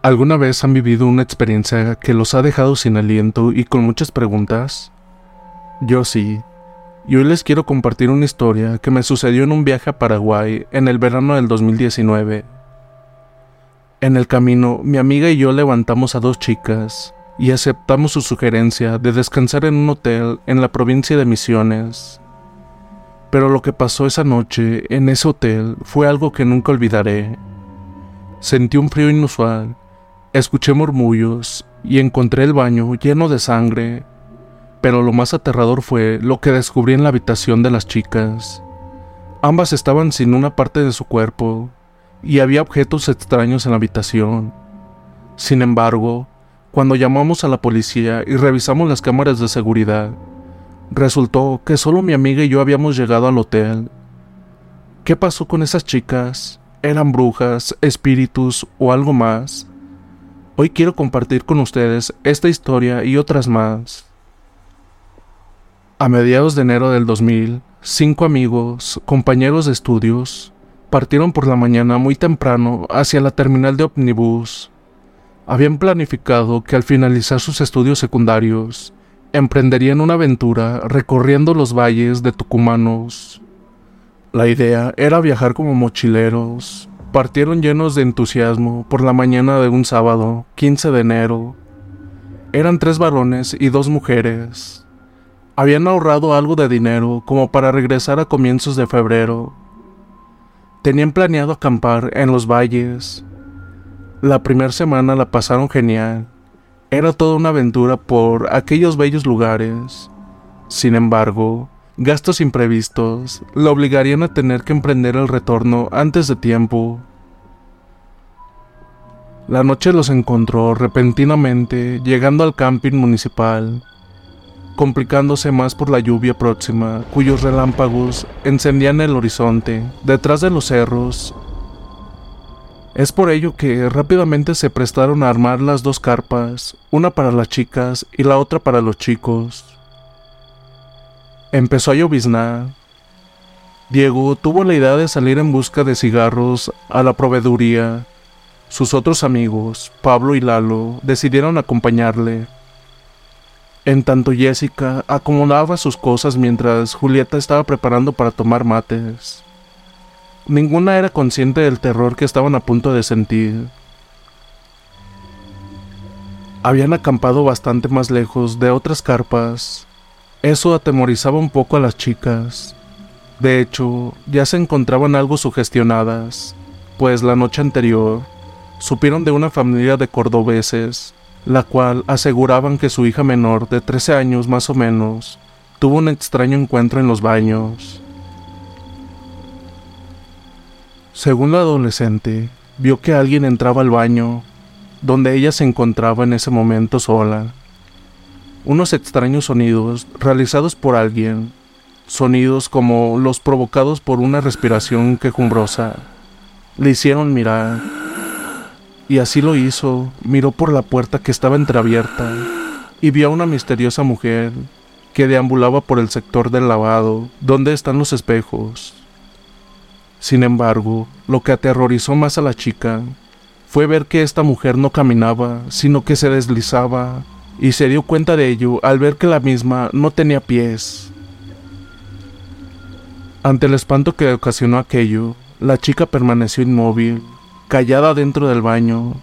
¿Alguna vez han vivido una experiencia que los ha dejado sin aliento y con muchas preguntas? Yo sí. Y hoy les quiero compartir una historia que me sucedió en un viaje a Paraguay en el verano del 2019. En el camino, mi amiga y yo levantamos a dos chicas y aceptamos su sugerencia de descansar en un hotel en la provincia de Misiones. Pero lo que pasó esa noche en ese hotel fue algo que nunca olvidaré. Sentí un frío inusual, escuché murmullos y encontré el baño lleno de sangre. Pero lo más aterrador fue lo que descubrí en la habitación de las chicas. Ambas estaban sin una parte de su cuerpo y había objetos extraños en la habitación. Sin embargo, cuando llamamos a la policía y revisamos las cámaras de seguridad, resultó que solo mi amiga y yo habíamos llegado al hotel. ¿Qué pasó con esas chicas? ¿Eran brujas, espíritus o algo más? Hoy quiero compartir con ustedes esta historia y otras más. A mediados de enero del 2000, cinco amigos, compañeros de estudios, partieron por la mañana muy temprano hacia la terminal de ómnibus. Habían planificado que al finalizar sus estudios secundarios, emprenderían una aventura recorriendo los valles de Tucumanos. La idea era viajar como mochileros. Partieron llenos de entusiasmo por la mañana de un sábado, 15 de enero. Eran tres varones y dos mujeres. Habían ahorrado algo de dinero como para regresar a comienzos de febrero. Tenían planeado acampar en los valles. La primera semana la pasaron genial. Era toda una aventura por aquellos bellos lugares. Sin embargo, gastos imprevistos la obligarían a tener que emprender el retorno antes de tiempo. La noche los encontró repentinamente llegando al camping municipal, complicándose más por la lluvia próxima, cuyos relámpagos encendían el horizonte detrás de los cerros. Es por ello que rápidamente se prestaron a armar las dos carpas, una para las chicas y la otra para los chicos. Empezó a lloviznar. Diego tuvo la idea de salir en busca de cigarros a la proveeduría. Sus otros amigos, Pablo y Lalo, decidieron acompañarle. En tanto Jessica acomodaba sus cosas mientras Julieta estaba preparando para tomar mates. Ninguna era consciente del terror que estaban a punto de sentir. Habían acampado bastante más lejos de otras carpas. Eso atemorizaba un poco a las chicas. De hecho, ya se encontraban algo sugestionadas, pues la noche anterior supieron de una familia de cordobeses, la cual aseguraban que su hija menor de 13 años más o menos tuvo un extraño encuentro en los baños. Según la adolescente, vio que alguien entraba al baño, donde ella se encontraba en ese momento sola. Unos extraños sonidos realizados por alguien, sonidos como los provocados por una respiración quejumbrosa, le hicieron mirar. Y así lo hizo, miró por la puerta que estaba entreabierta y vio a una misteriosa mujer que deambulaba por el sector del lavado, donde están los espejos. Sin embargo, lo que aterrorizó más a la chica fue ver que esta mujer no caminaba, sino que se deslizaba, y se dio cuenta de ello al ver que la misma no tenía pies. Ante el espanto que ocasionó aquello, la chica permaneció inmóvil, callada dentro del baño,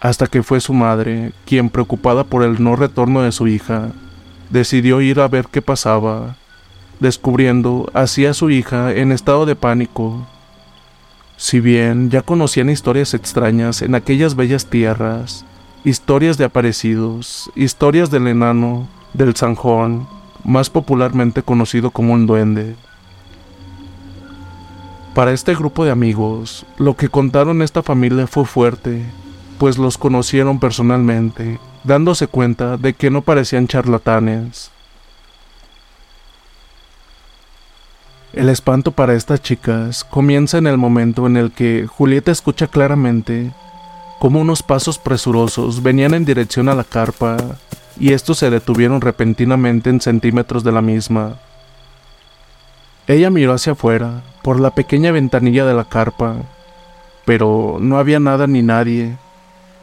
hasta que fue su madre, quien preocupada por el no retorno de su hija, decidió ir a ver qué pasaba, descubriendo así a su hija en estado de pánico. Si bien ya conocían historias extrañas en aquellas bellas tierras, historias de aparecidos, historias del enano, del zanjón, más popularmente conocido como un duende. Para este grupo de amigos, lo que contaron esta familia fue fuerte, pues los conocieron personalmente, dándose cuenta de que no parecían charlatanes. El espanto para estas chicas comienza en el momento en el que Julieta escucha claramente como unos pasos presurosos venían en dirección a la carpa y estos se detuvieron repentinamente en centímetros de la misma. Ella miró hacia afuera, por la pequeña ventanilla de la carpa, pero no había nada ni nadie.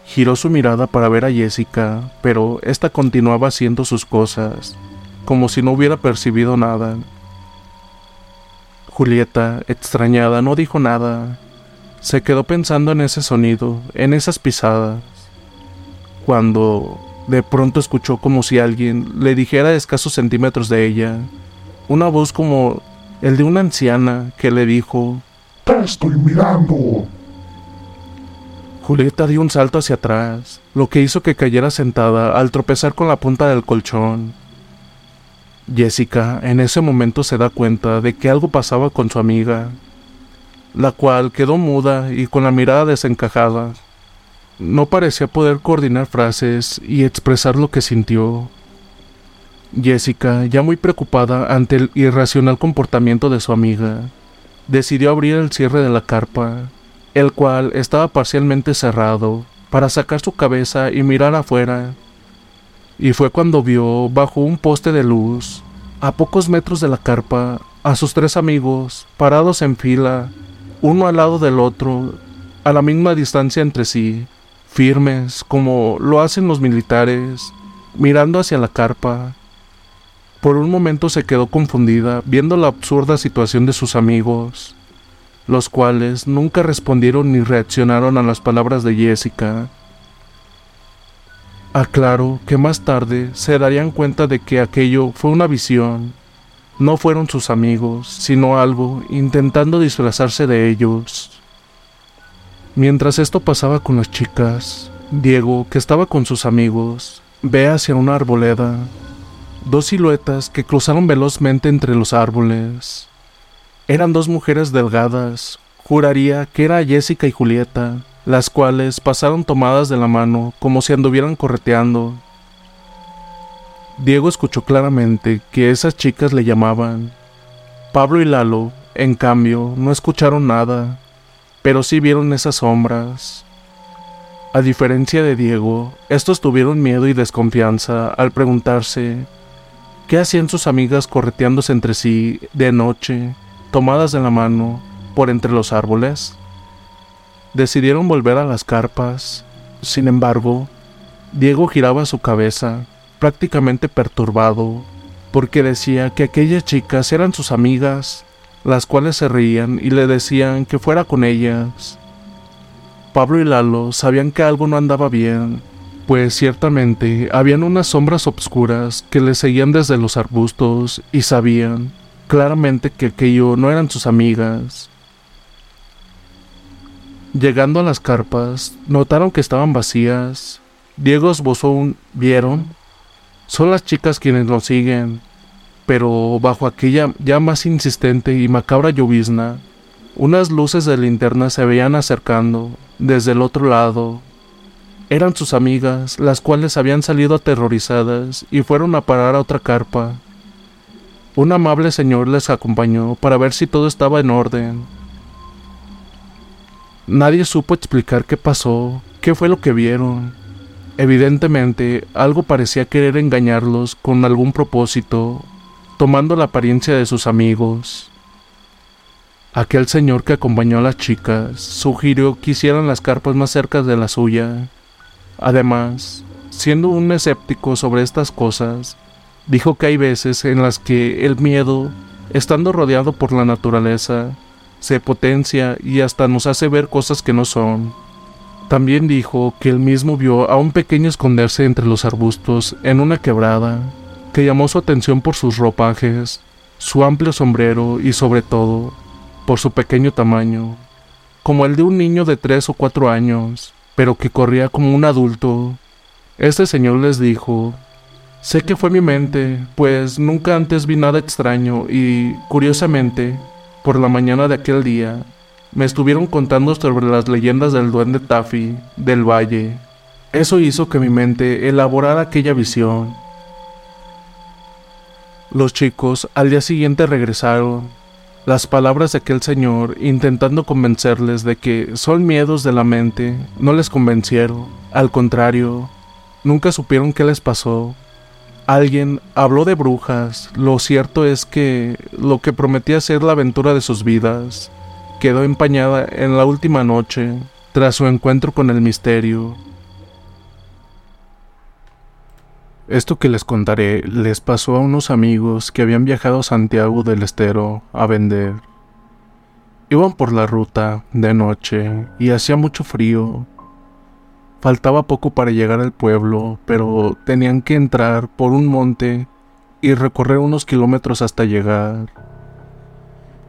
Giró su mirada para ver a Jessica, pero ésta continuaba haciendo sus cosas, como si no hubiera percibido nada. Julieta, extrañada, no dijo nada. Se quedó pensando en ese sonido, en esas pisadas. Cuando de pronto escuchó como si alguien le dijera a escasos centímetros de ella, una voz como el de una anciana que le dijo, Te estoy mirando. Julieta dio un salto hacia atrás, lo que hizo que cayera sentada al tropezar con la punta del colchón. Jessica en ese momento se da cuenta de que algo pasaba con su amiga, la cual quedó muda y con la mirada desencajada. No parecía poder coordinar frases y expresar lo que sintió. Jessica, ya muy preocupada ante el irracional comportamiento de su amiga, decidió abrir el cierre de la carpa, el cual estaba parcialmente cerrado, para sacar su cabeza y mirar afuera. Y fue cuando vio, bajo un poste de luz, a pocos metros de la carpa, a sus tres amigos, parados en fila, uno al lado del otro, a la misma distancia entre sí, firmes como lo hacen los militares, mirando hacia la carpa. Por un momento se quedó confundida viendo la absurda situación de sus amigos, los cuales nunca respondieron ni reaccionaron a las palabras de Jessica. Aclaro que más tarde se darían cuenta de que aquello fue una visión. No fueron sus amigos, sino algo intentando disfrazarse de ellos. Mientras esto pasaba con las chicas, Diego, que estaba con sus amigos, ve hacia una arboleda, dos siluetas que cruzaron velozmente entre los árboles. Eran dos mujeres delgadas, juraría que era Jessica y Julieta, las cuales pasaron tomadas de la mano como si anduvieran correteando. Diego escuchó claramente que esas chicas le llamaban. Pablo y Lalo, en cambio, no escucharon nada pero sí vieron esas sombras. A diferencia de Diego, estos tuvieron miedo y desconfianza al preguntarse qué hacían sus amigas correteándose entre sí de noche, tomadas de la mano, por entre los árboles. Decidieron volver a las carpas. Sin embargo, Diego giraba su cabeza, prácticamente perturbado, porque decía que aquellas chicas eran sus amigas las cuales se reían y le decían que fuera con ellas. Pablo y Lalo sabían que algo no andaba bien, pues ciertamente habían unas sombras obscuras que le seguían desde los arbustos y sabían claramente que aquello no eran sus amigas. Llegando a las carpas, notaron que estaban vacías. Diego esbozó ¿vieron? Son las chicas quienes nos siguen, pero bajo aquella ya más insistente y macabra llovizna, unas luces de linterna se veían acercando desde el otro lado. Eran sus amigas, las cuales habían salido aterrorizadas y fueron a parar a otra carpa. Un amable señor les acompañó para ver si todo estaba en orden. Nadie supo explicar qué pasó, qué fue lo que vieron. Evidentemente, algo parecía querer engañarlos con algún propósito tomando la apariencia de sus amigos. Aquel señor que acompañó a las chicas sugirió que hicieran las carpas más cerca de la suya. Además, siendo un escéptico sobre estas cosas, dijo que hay veces en las que el miedo, estando rodeado por la naturaleza, se potencia y hasta nos hace ver cosas que no son. También dijo que él mismo vio a un pequeño esconderse entre los arbustos en una quebrada, que llamó su atención por sus ropajes, su amplio sombrero y sobre todo por su pequeño tamaño, como el de un niño de tres o cuatro años, pero que corría como un adulto. Este señor les dijo, sé que fue mi mente, pues nunca antes vi nada extraño y, curiosamente, por la mañana de aquel día, me estuvieron contando sobre las leyendas del duende Taffy, del valle. Eso hizo que mi mente elaborara aquella visión. Los chicos al día siguiente regresaron. Las palabras de aquel señor, intentando convencerles de que son miedos de la mente, no les convencieron. Al contrario, nunca supieron qué les pasó. Alguien habló de brujas. Lo cierto es que lo que prometía ser la aventura de sus vidas quedó empañada en la última noche tras su encuentro con el misterio. Esto que les contaré les pasó a unos amigos que habían viajado a Santiago del Estero a vender. Iban por la ruta de noche y hacía mucho frío Faltaba poco para llegar al pueblo, pero tenían que entrar por un monte y recorrer unos kilómetros hasta llegar.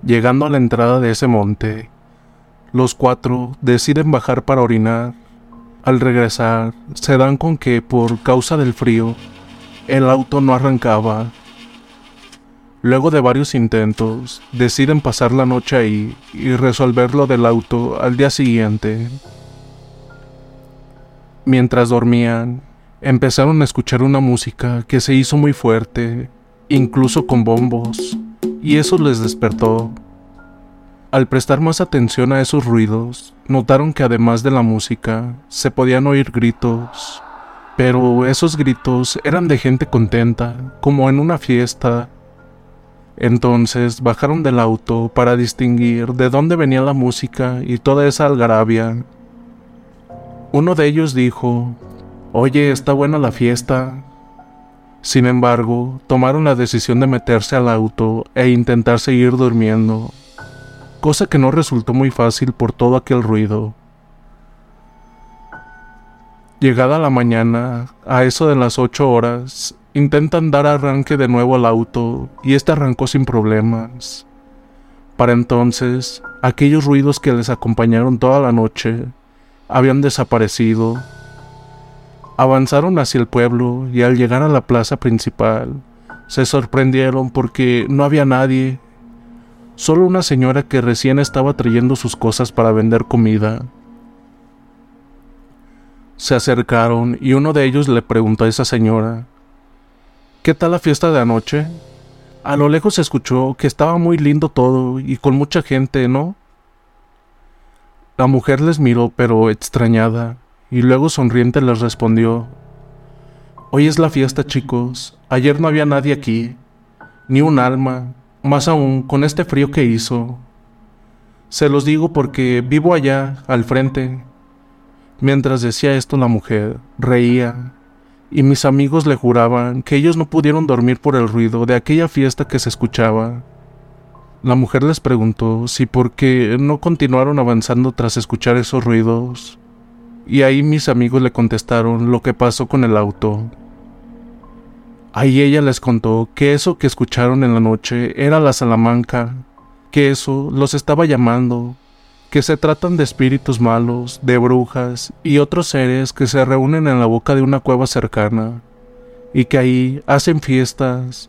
Llegando a la entrada de ese monte, los cuatro deciden bajar para orinar. Al regresar, se dan con que por causa del frío, el auto no arrancaba. Luego de varios intentos, deciden pasar la noche ahí y resolver lo del auto al día siguiente. Mientras dormían, empezaron a escuchar una música que se hizo muy fuerte, incluso con bombos, y eso les despertó. Al prestar más atención a esos ruidos, notaron que además de la música, se podían oír gritos, pero esos gritos eran de gente contenta, como en una fiesta. Entonces bajaron del auto para distinguir de dónde venía la música y toda esa algarabia uno de ellos dijo, Oye, está buena la fiesta. Sin embargo, tomaron la decisión de meterse al auto e intentar seguir durmiendo, cosa que no resultó muy fácil por todo aquel ruido. Llegada la mañana, a eso de las ocho horas, intentan dar arranque de nuevo al auto y este arrancó sin problemas. Para entonces, aquellos ruidos que les acompañaron toda la noche habían desaparecido. Avanzaron hacia el pueblo y al llegar a la plaza principal se sorprendieron porque no había nadie, solo una señora que recién estaba trayendo sus cosas para vender comida. Se acercaron y uno de ellos le preguntó a esa señora, ¿Qué tal la fiesta de anoche? A lo lejos se escuchó que estaba muy lindo todo y con mucha gente, ¿no? La mujer les miró pero extrañada, y luego sonriente les respondió, Hoy es la fiesta chicos, ayer no había nadie aquí, ni un alma, más aún con este frío que hizo. Se los digo porque vivo allá, al frente. Mientras decía esto la mujer, reía, y mis amigos le juraban que ellos no pudieron dormir por el ruido de aquella fiesta que se escuchaba. La mujer les preguntó si por qué no continuaron avanzando tras escuchar esos ruidos. Y ahí mis amigos le contestaron lo que pasó con el auto. Ahí ella les contó que eso que escucharon en la noche era la Salamanca, que eso los estaba llamando, que se tratan de espíritus malos, de brujas y otros seres que se reúnen en la boca de una cueva cercana, y que ahí hacen fiestas,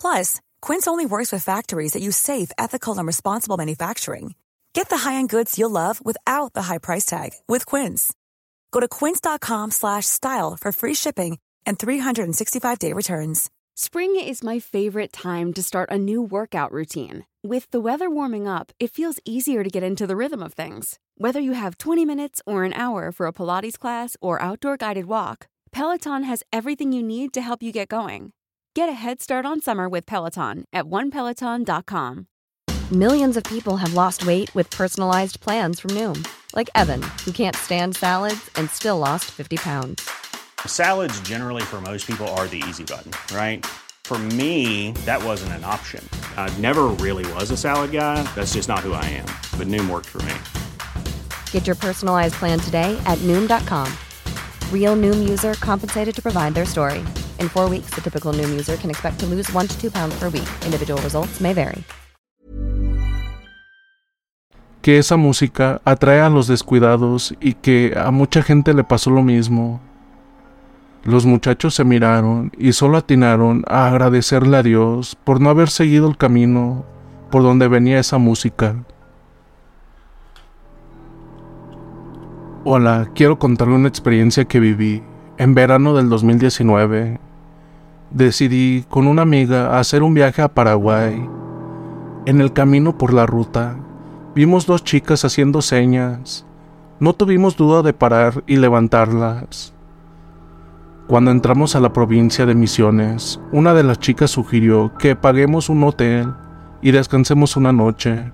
Plus, Quince only works with factories that use safe, ethical, and responsible manufacturing. Get the high-end goods you'll love without the high price tag with Quince. Go to quince.com/style for free shipping and 365-day returns. Spring is my favorite time to start a new workout routine. With the weather warming up, it feels easier to get into the rhythm of things. Whether you have 20 minutes or an hour for a Pilates class or outdoor guided walk, Peloton has everything you need to help you get going. Get a head start on summer with Peloton at onepeloton.com. Millions of people have lost weight with personalized plans from Noom, like Evan, who can't stand salads and still lost 50 pounds. Salads, generally, for most people, are the easy button, right? For me, that wasn't an option. I never really was a salad guy. That's just not who I am. But Noom worked for me. Get your personalized plan today at Noom.com. Real Noom user compensated to provide their story. In four weeks, the typical Noom user can expect to lose one to two pounds per week. Individual results may vary. Que esa música atrae a los descuidados y que a mucha gente le pasó lo mismo. Los muchachos se miraron y solo atinaron a agradecerle a Dios por no haber seguido el camino por donde venía esa música. Hola, quiero contarle una experiencia que viví. En verano del 2019, decidí con una amiga hacer un viaje a Paraguay. En el camino por la ruta, vimos dos chicas haciendo señas. No tuvimos duda de parar y levantarlas. Cuando entramos a la provincia de Misiones, una de las chicas sugirió que paguemos un hotel y descansemos una noche.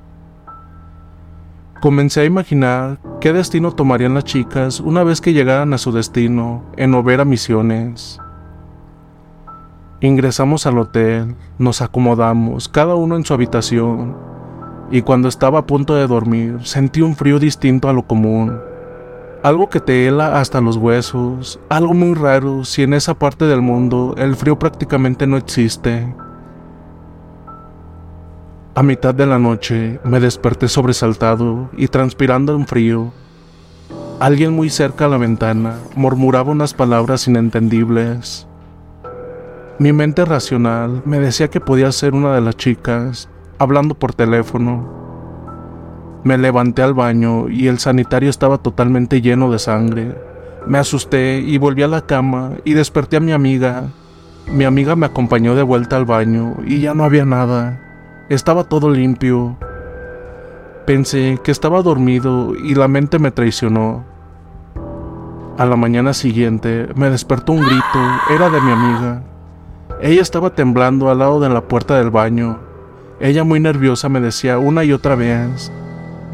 Comencé a imaginar qué destino tomarían las chicas una vez que llegaran a su destino en Overa Misiones. Ingresamos al hotel, nos acomodamos, cada uno en su habitación, y cuando estaba a punto de dormir sentí un frío distinto a lo común. Algo que te hela hasta los huesos, algo muy raro si en esa parte del mundo el frío prácticamente no existe. A mitad de la noche me desperté sobresaltado y transpirando en frío. Alguien muy cerca a la ventana murmuraba unas palabras inentendibles. Mi mente racional me decía que podía ser una de las chicas hablando por teléfono. Me levanté al baño y el sanitario estaba totalmente lleno de sangre. Me asusté y volví a la cama y desperté a mi amiga. Mi amiga me acompañó de vuelta al baño y ya no había nada. Estaba todo limpio. Pensé que estaba dormido y la mente me traicionó. A la mañana siguiente me despertó un grito, era de mi amiga. Ella estaba temblando al lado de la puerta del baño. Ella muy nerviosa me decía una y otra vez,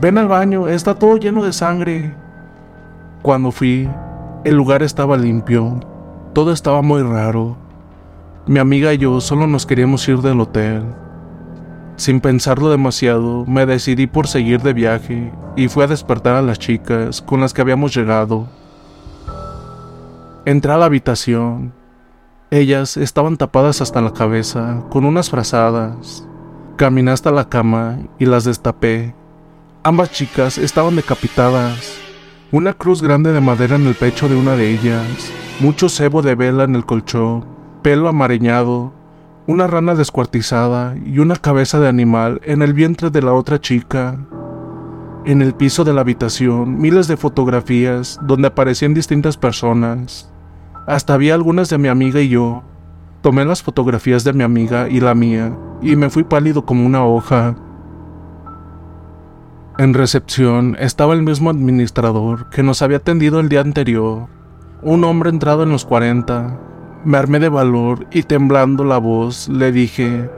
ven al baño, está todo lleno de sangre. Cuando fui, el lugar estaba limpio, todo estaba muy raro. Mi amiga y yo solo nos queríamos ir del hotel. Sin pensarlo demasiado, me decidí por seguir de viaje y fui a despertar a las chicas con las que habíamos llegado. Entré a la habitación. Ellas estaban tapadas hasta la cabeza, con unas frazadas. Caminé hasta la cama y las destapé. Ambas chicas estaban decapitadas. Una cruz grande de madera en el pecho de una de ellas, mucho cebo de vela en el colchón, pelo amareñado, una rana descuartizada y una cabeza de animal en el vientre de la otra chica. En el piso de la habitación, miles de fotografías donde aparecían distintas personas. Hasta había algunas de mi amiga y yo. Tomé las fotografías de mi amiga y la mía y me fui pálido como una hoja. En recepción estaba el mismo administrador que nos había atendido el día anterior, un hombre entrado en los 40, me armé de valor y temblando la voz le dije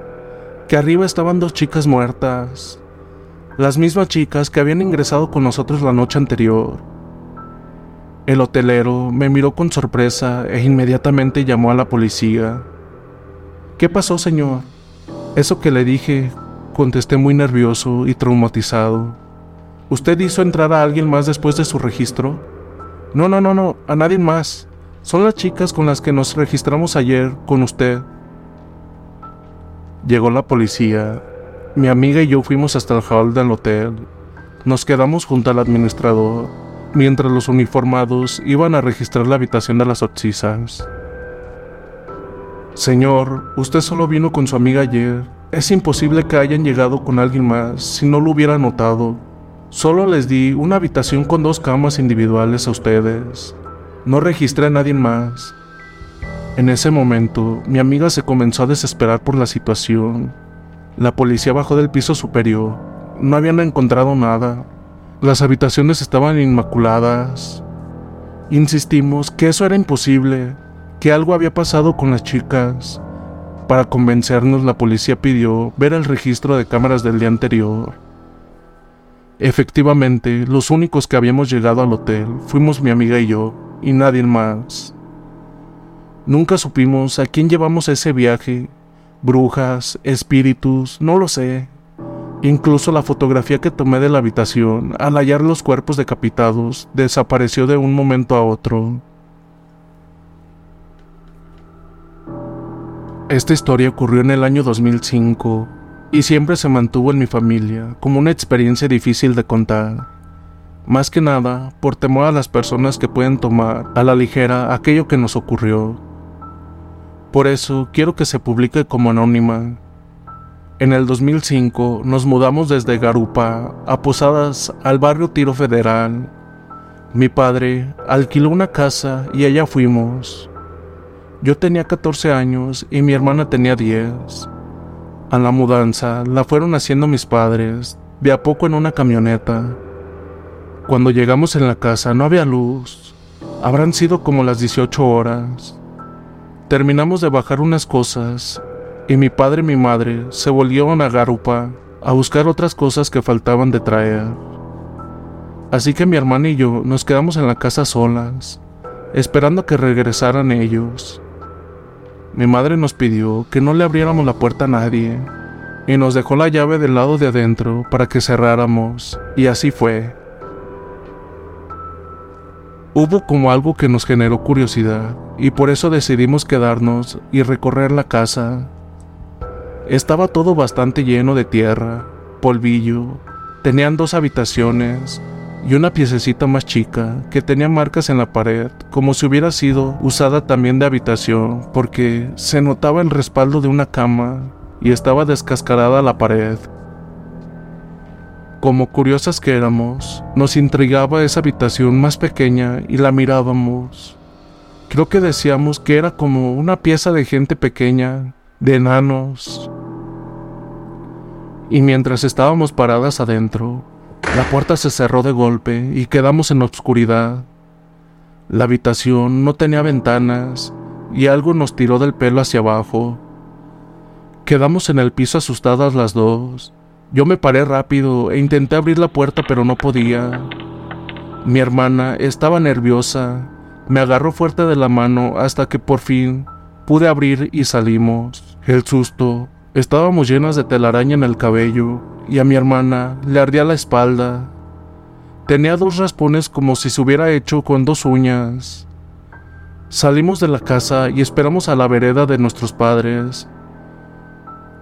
que arriba estaban dos chicas muertas, las mismas chicas que habían ingresado con nosotros la noche anterior. El hotelero me miró con sorpresa e inmediatamente llamó a la policía. ¿Qué pasó, señor? Eso que le dije, contesté muy nervioso y traumatizado. ¿Usted hizo entrar a alguien más después de su registro? No, no, no, no, a nadie más. Son las chicas con las que nos registramos ayer con usted. Llegó la policía. Mi amiga y yo fuimos hasta el hall del hotel. Nos quedamos junto al administrador, mientras los uniformados iban a registrar la habitación de las oxisas. Señor, usted solo vino con su amiga ayer. Es imposible que hayan llegado con alguien más si no lo hubiera notado. Solo les di una habitación con dos camas individuales a ustedes. No registré a nadie más. En ese momento, mi amiga se comenzó a desesperar por la situación. La policía bajó del piso superior. No habían encontrado nada. Las habitaciones estaban inmaculadas. Insistimos que eso era imposible, que algo había pasado con las chicas. Para convencernos, la policía pidió ver el registro de cámaras del día anterior. Efectivamente, los únicos que habíamos llegado al hotel fuimos mi amiga y yo, y nadie más. Nunca supimos a quién llevamos ese viaje. Brujas, espíritus, no lo sé. Incluso la fotografía que tomé de la habitación, al hallar los cuerpos decapitados, desapareció de un momento a otro. Esta historia ocurrió en el año 2005 y siempre se mantuvo en mi familia como una experiencia difícil de contar. Más que nada por temor a las personas que pueden tomar a la ligera aquello que nos ocurrió. Por eso quiero que se publique como anónima. En el 2005 nos mudamos desde Garupa a Posadas al barrio Tiro Federal. Mi padre alquiló una casa y allá fuimos. Yo tenía 14 años y mi hermana tenía 10. A la mudanza la fueron haciendo mis padres, de a poco en una camioneta. Cuando llegamos en la casa no había luz. Habrán sido como las 18 horas. Terminamos de bajar unas cosas y mi padre y mi madre se volvieron a Garupa a buscar otras cosas que faltaban de traer. Así que mi hermana y yo nos quedamos en la casa solas, esperando que regresaran ellos. Mi madre nos pidió que no le abriéramos la puerta a nadie y nos dejó la llave del lado de adentro para que cerráramos, y así fue. Hubo como algo que nos generó curiosidad y por eso decidimos quedarnos y recorrer la casa. Estaba todo bastante lleno de tierra, polvillo, tenían dos habitaciones y una piececita más chica que tenía marcas en la pared, como si hubiera sido usada también de habitación, porque se notaba el respaldo de una cama y estaba descascarada la pared. Como curiosas que éramos, nos intrigaba esa habitación más pequeña y la mirábamos. Creo que decíamos que era como una pieza de gente pequeña, de enanos. Y mientras estábamos paradas adentro, la puerta se cerró de golpe y quedamos en oscuridad. La habitación no tenía ventanas y algo nos tiró del pelo hacia abajo. Quedamos en el piso asustadas las dos. Yo me paré rápido e intenté abrir la puerta pero no podía. Mi hermana estaba nerviosa. Me agarró fuerte de la mano hasta que por fin pude abrir y salimos. El susto. Estábamos llenas de telaraña en el cabello y a mi hermana le ardía la espalda. Tenía dos raspones como si se hubiera hecho con dos uñas. Salimos de la casa y esperamos a la vereda de nuestros padres.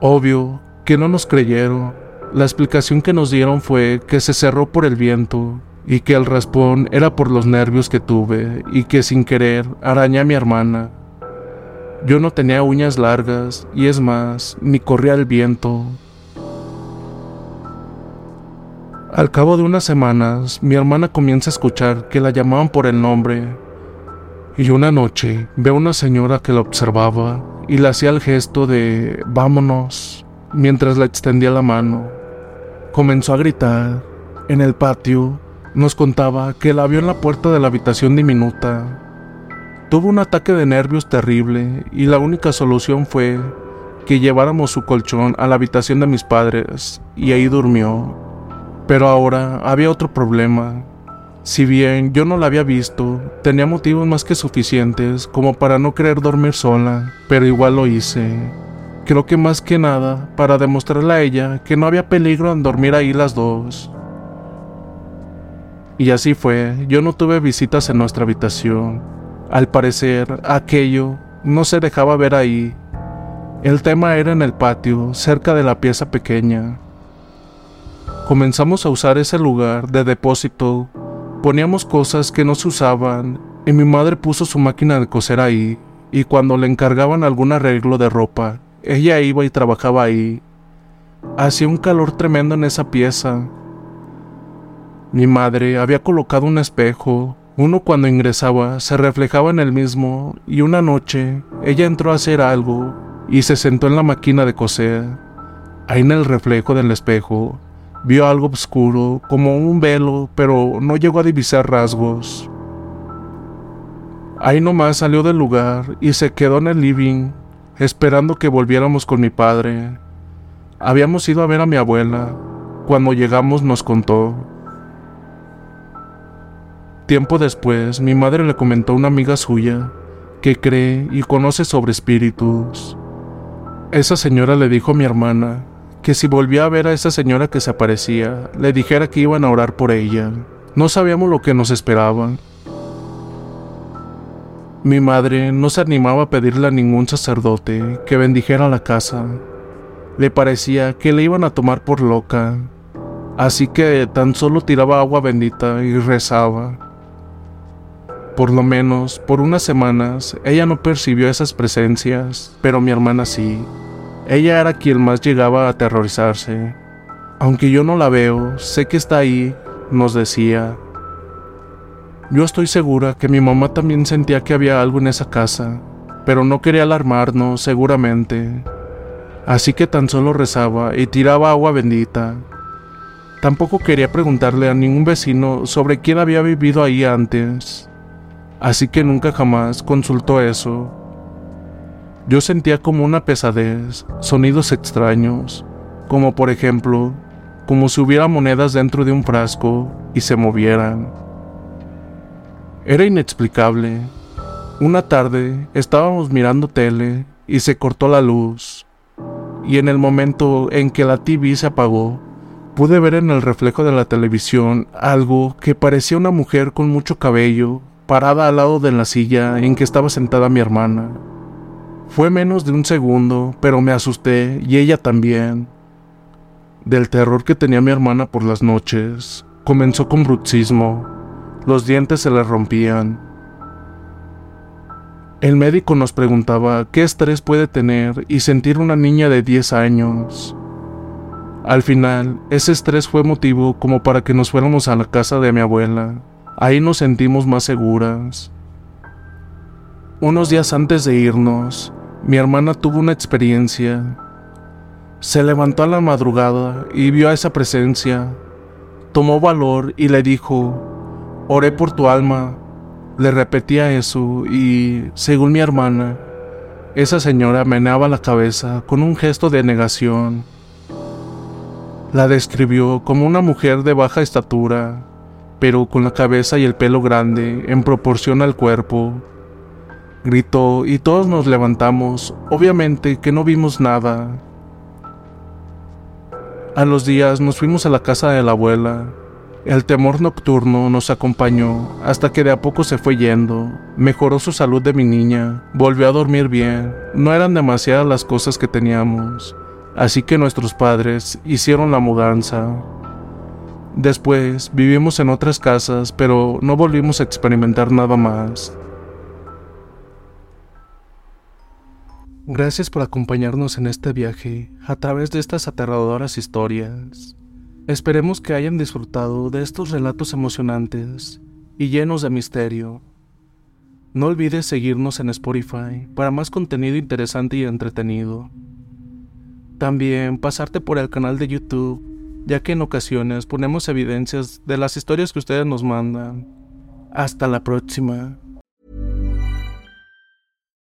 Obvio que no nos creyeron. La explicación que nos dieron fue que se cerró por el viento y que el raspón era por los nervios que tuve y que sin querer arañé a mi hermana. Yo no tenía uñas largas y es más, ni corría el viento. Al cabo de unas semanas, mi hermana comienza a escuchar que la llamaban por el nombre. Y una noche veo a una señora que la observaba y le hacía el gesto de vámonos mientras le extendía la mano. Comenzó a gritar. En el patio nos contaba que la vio en la puerta de la habitación diminuta. Tuvo un ataque de nervios terrible y la única solución fue que lleváramos su colchón a la habitación de mis padres y ahí durmió. Pero ahora había otro problema. Si bien yo no la había visto, tenía motivos más que suficientes como para no querer dormir sola, pero igual lo hice. Creo que más que nada para demostrarle a ella que no había peligro en dormir ahí las dos. Y así fue, yo no tuve visitas en nuestra habitación. Al parecer, aquello no se dejaba ver ahí. El tema era en el patio, cerca de la pieza pequeña. Comenzamos a usar ese lugar de depósito. Poníamos cosas que no se usaban y mi madre puso su máquina de coser ahí. y cuando le encargaban algún arreglo de ropa, ella iba y trabajaba ahí. Hacía un calor tremendo en esa pieza. Mi madre había colocado un espejo. Uno cuando ingresaba se reflejaba en el mismo y una noche ella entró a hacer algo y se sentó en la máquina de coser. Ahí en el reflejo del espejo vio algo oscuro, como un velo, pero no llegó a divisar rasgos. Ahí nomás salió del lugar y se quedó en el living, esperando que volviéramos con mi padre. Habíamos ido a ver a mi abuela. Cuando llegamos nos contó. Tiempo después, mi madre le comentó a una amiga suya que cree y conoce sobre espíritus. Esa señora le dijo a mi hermana que si volvía a ver a esa señora que se aparecía, le dijera que iban a orar por ella. No sabíamos lo que nos esperaba, mi madre no se animaba a pedirle a ningún sacerdote que bendijera la casa. Le parecía que le iban a tomar por loca, así que tan solo tiraba agua bendita y rezaba. Por lo menos por unas semanas ella no percibió esas presencias, pero mi hermana sí. Ella era quien más llegaba a aterrorizarse. Aunque yo no la veo, sé que está ahí, nos decía. Yo estoy segura que mi mamá también sentía que había algo en esa casa, pero no quería alarmarnos, seguramente. Así que tan solo rezaba y tiraba agua bendita. Tampoco quería preguntarle a ningún vecino sobre quién había vivido ahí antes. Así que nunca jamás consultó eso. Yo sentía como una pesadez, sonidos extraños, como por ejemplo, como si hubiera monedas dentro de un frasco y se movieran. Era inexplicable. Una tarde estábamos mirando tele y se cortó la luz. Y en el momento en que la TV se apagó, pude ver en el reflejo de la televisión algo que parecía una mujer con mucho cabello, parada al lado de la silla en que estaba sentada mi hermana. Fue menos de un segundo, pero me asusté y ella también. Del terror que tenía mi hermana por las noches, comenzó con bruxismo los dientes se le rompían. El médico nos preguntaba qué estrés puede tener y sentir una niña de 10 años. Al final, ese estrés fue motivo como para que nos fuéramos a la casa de mi abuela. Ahí nos sentimos más seguras. Unos días antes de irnos, mi hermana tuvo una experiencia. Se levantó a la madrugada y vio a esa presencia. Tomó valor y le dijo, Oré por tu alma. Le repetía eso y, según mi hermana, esa señora meneaba la cabeza con un gesto de negación. La describió como una mujer de baja estatura, pero con la cabeza y el pelo grande en proporción al cuerpo. Gritó y todos nos levantamos, obviamente que no vimos nada. A los días nos fuimos a la casa de la abuela, el temor nocturno nos acompañó hasta que de a poco se fue yendo. Mejoró su salud de mi niña, volvió a dormir bien. No eran demasiadas las cosas que teníamos, así que nuestros padres hicieron la mudanza. Después vivimos en otras casas, pero no volvimos a experimentar nada más. Gracias por acompañarnos en este viaje a través de estas aterradoras historias. Esperemos que hayan disfrutado de estos relatos emocionantes y llenos de misterio. No olvides seguirnos en Spotify para más contenido interesante y entretenido. También pasarte por el canal de YouTube, ya que en ocasiones ponemos evidencias de las historias que ustedes nos mandan. Hasta la próxima.